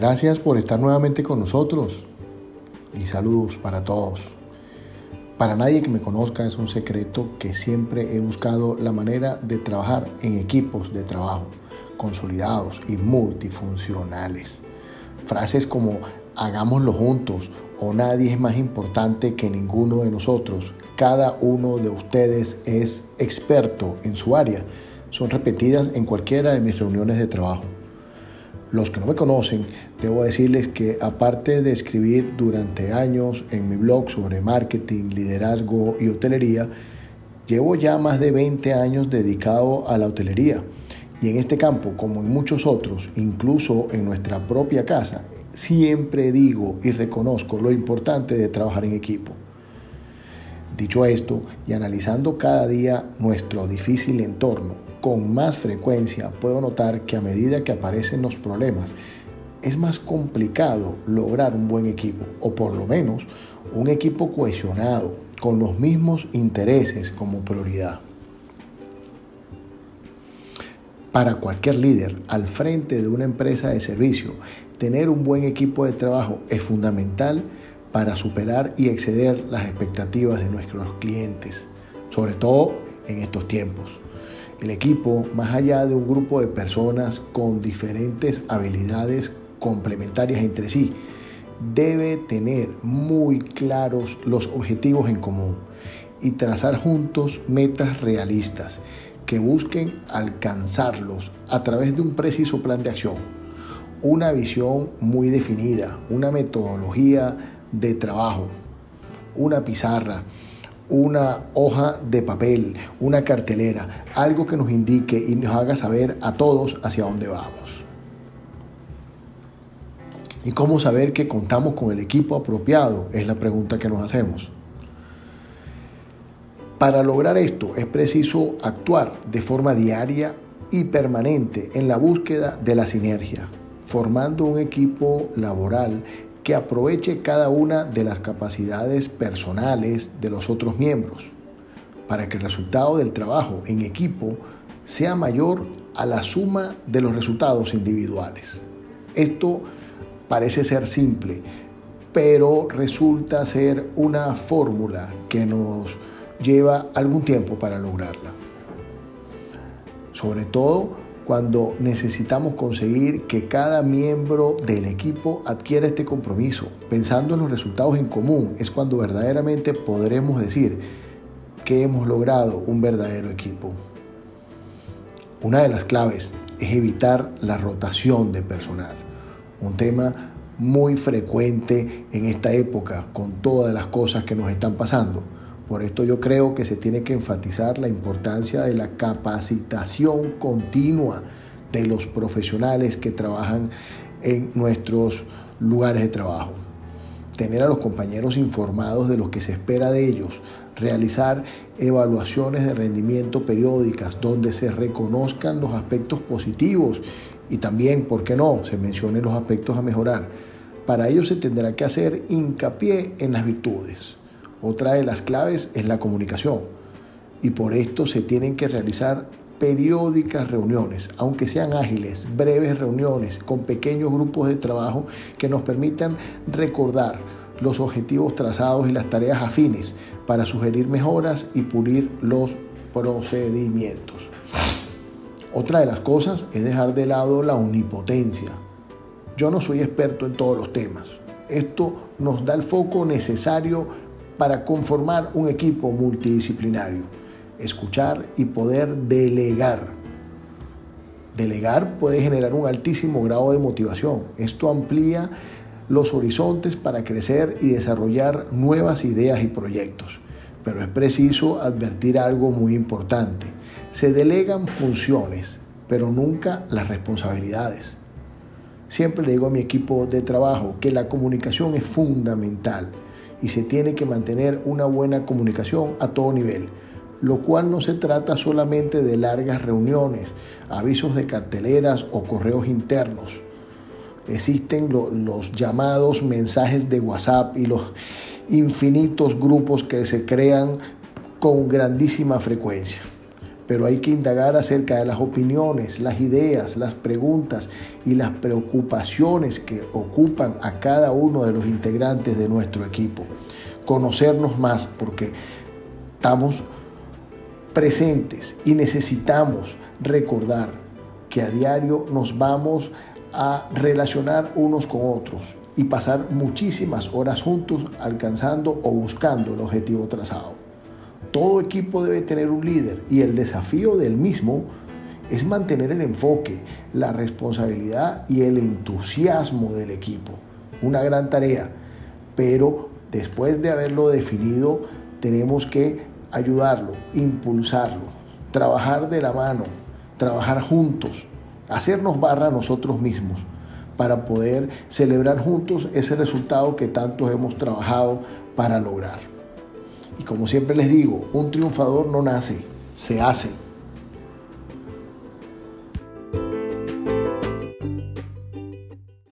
Gracias por estar nuevamente con nosotros y saludos para todos. Para nadie que me conozca es un secreto que siempre he buscado la manera de trabajar en equipos de trabajo consolidados y multifuncionales. Frases como hagámoslo juntos o nadie es más importante que ninguno de nosotros, cada uno de ustedes es experto en su área, son repetidas en cualquiera de mis reuniones de trabajo. Los que no me conocen, debo decirles que aparte de escribir durante años en mi blog sobre marketing, liderazgo y hotelería, llevo ya más de 20 años dedicado a la hotelería. Y en este campo, como en muchos otros, incluso en nuestra propia casa, siempre digo y reconozco lo importante de trabajar en equipo. Dicho esto, y analizando cada día nuestro difícil entorno, con más frecuencia puedo notar que a medida que aparecen los problemas, es más complicado lograr un buen equipo, o por lo menos un equipo cohesionado, con los mismos intereses como prioridad. Para cualquier líder al frente de una empresa de servicio, tener un buen equipo de trabajo es fundamental para superar y exceder las expectativas de nuestros clientes, sobre todo en estos tiempos. El equipo, más allá de un grupo de personas con diferentes habilidades complementarias entre sí, debe tener muy claros los objetivos en común y trazar juntos metas realistas que busquen alcanzarlos a través de un preciso plan de acción, una visión muy definida, una metodología de trabajo, una pizarra, una hoja de papel, una cartelera, algo que nos indique y nos haga saber a todos hacia dónde vamos. ¿Y cómo saber que contamos con el equipo apropiado? Es la pregunta que nos hacemos. Para lograr esto es preciso actuar de forma diaria y permanente en la búsqueda de la sinergia, formando un equipo laboral que aproveche cada una de las capacidades personales de los otros miembros, para que el resultado del trabajo en equipo sea mayor a la suma de los resultados individuales. Esto parece ser simple, pero resulta ser una fórmula que nos lleva algún tiempo para lograrla. Sobre todo cuando necesitamos conseguir que cada miembro del equipo adquiera este compromiso. Pensando en los resultados en común es cuando verdaderamente podremos decir que hemos logrado un verdadero equipo. Una de las claves es evitar la rotación de personal, un tema muy frecuente en esta época con todas las cosas que nos están pasando. Por esto yo creo que se tiene que enfatizar la importancia de la capacitación continua de los profesionales que trabajan en nuestros lugares de trabajo. Tener a los compañeros informados de lo que se espera de ellos, realizar evaluaciones de rendimiento periódicas donde se reconozcan los aspectos positivos y también, ¿por qué no?, se mencionen los aspectos a mejorar. Para ello se tendrá que hacer hincapié en las virtudes. Otra de las claves es la comunicación y por esto se tienen que realizar periódicas reuniones, aunque sean ágiles, breves reuniones con pequeños grupos de trabajo que nos permitan recordar los objetivos trazados y las tareas afines para sugerir mejoras y pulir los procedimientos. Otra de las cosas es dejar de lado la omnipotencia. Yo no soy experto en todos los temas. Esto nos da el foco necesario para conformar un equipo multidisciplinario, escuchar y poder delegar. Delegar puede generar un altísimo grado de motivación. Esto amplía los horizontes para crecer y desarrollar nuevas ideas y proyectos. Pero es preciso advertir algo muy importante. Se delegan funciones, pero nunca las responsabilidades. Siempre le digo a mi equipo de trabajo que la comunicación es fundamental y se tiene que mantener una buena comunicación a todo nivel, lo cual no se trata solamente de largas reuniones, avisos de carteleras o correos internos. Existen los llamados mensajes de WhatsApp y los infinitos grupos que se crean con grandísima frecuencia. Pero hay que indagar acerca de las opiniones, las ideas, las preguntas y las preocupaciones que ocupan a cada uno de los integrantes de nuestro equipo. Conocernos más porque estamos presentes y necesitamos recordar que a diario nos vamos a relacionar unos con otros y pasar muchísimas horas juntos alcanzando o buscando el objetivo trazado. Todo equipo debe tener un líder y el desafío del mismo es mantener el enfoque, la responsabilidad y el entusiasmo del equipo. Una gran tarea, pero después de haberlo definido tenemos que ayudarlo, impulsarlo, trabajar de la mano, trabajar juntos, hacernos barra nosotros mismos para poder celebrar juntos ese resultado que tantos hemos trabajado para lograr. Y como siempre les digo, un triunfador no nace, se hace.